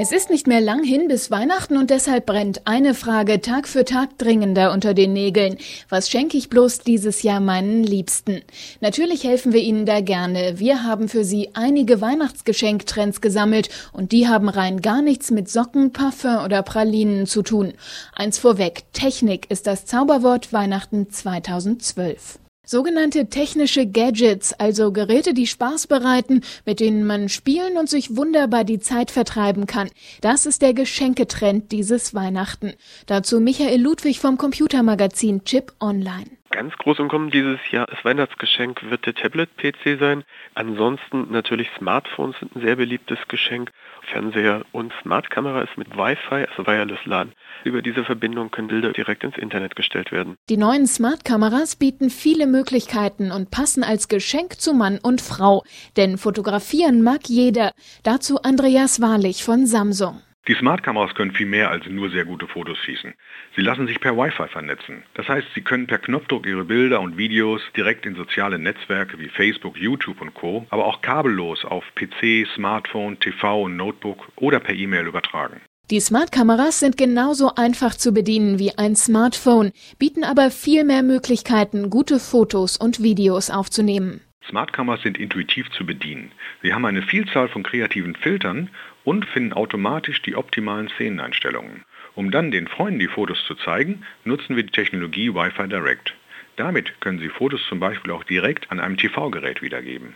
Es ist nicht mehr lang hin bis Weihnachten und deshalb brennt eine Frage Tag für Tag dringender unter den Nägeln. Was schenke ich bloß dieses Jahr meinen Liebsten? Natürlich helfen wir Ihnen da gerne. Wir haben für Sie einige Weihnachtsgeschenktrends gesammelt und die haben rein gar nichts mit Socken, Parfum oder Pralinen zu tun. Eins vorweg, Technik ist das Zauberwort Weihnachten 2012. Sogenannte technische Gadgets, also Geräte, die Spaß bereiten, mit denen man spielen und sich wunderbar die Zeit vertreiben kann. Das ist der Geschenketrend dieses Weihnachten. Dazu Michael Ludwig vom Computermagazin Chip Online. Ganz groß im Kommen dieses Jahr als Weihnachtsgeschenk wird der Tablet-PC sein. Ansonsten natürlich Smartphones sind ein sehr beliebtes Geschenk. Fernseher und Smartkamera ist mit Wi-Fi, also Wireless LAN. Über diese Verbindung können Bilder direkt ins Internet gestellt werden. Die neuen Smartkameras bieten viele Möglichkeiten und passen als Geschenk zu Mann und Frau. Denn fotografieren mag jeder. Dazu Andreas Wahrlich von Samsung. Die Smartkameras können viel mehr als nur sehr gute Fotos schießen. Sie lassen sich per Wi-Fi vernetzen. Das heißt, Sie können per Knopfdruck Ihre Bilder und Videos direkt in soziale Netzwerke wie Facebook, YouTube und Co., aber auch kabellos auf PC, Smartphone, TV und Notebook oder per E-Mail übertragen. Die Smartkameras sind genauso einfach zu bedienen wie ein Smartphone, bieten aber viel mehr Möglichkeiten, gute Fotos und Videos aufzunehmen. Smartkameras sind intuitiv zu bedienen. Sie haben eine Vielzahl von kreativen Filtern und finden automatisch die optimalen Szeneneinstellungen. Um dann den Freunden die Fotos zu zeigen, nutzen wir die Technologie Wi-Fi Direct. Damit können Sie Fotos zum Beispiel auch direkt an einem TV-Gerät wiedergeben.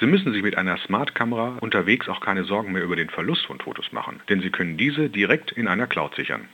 Sie müssen sich mit einer Smartkamera unterwegs auch keine Sorgen mehr über den Verlust von Fotos machen, denn Sie können diese direkt in einer Cloud sichern.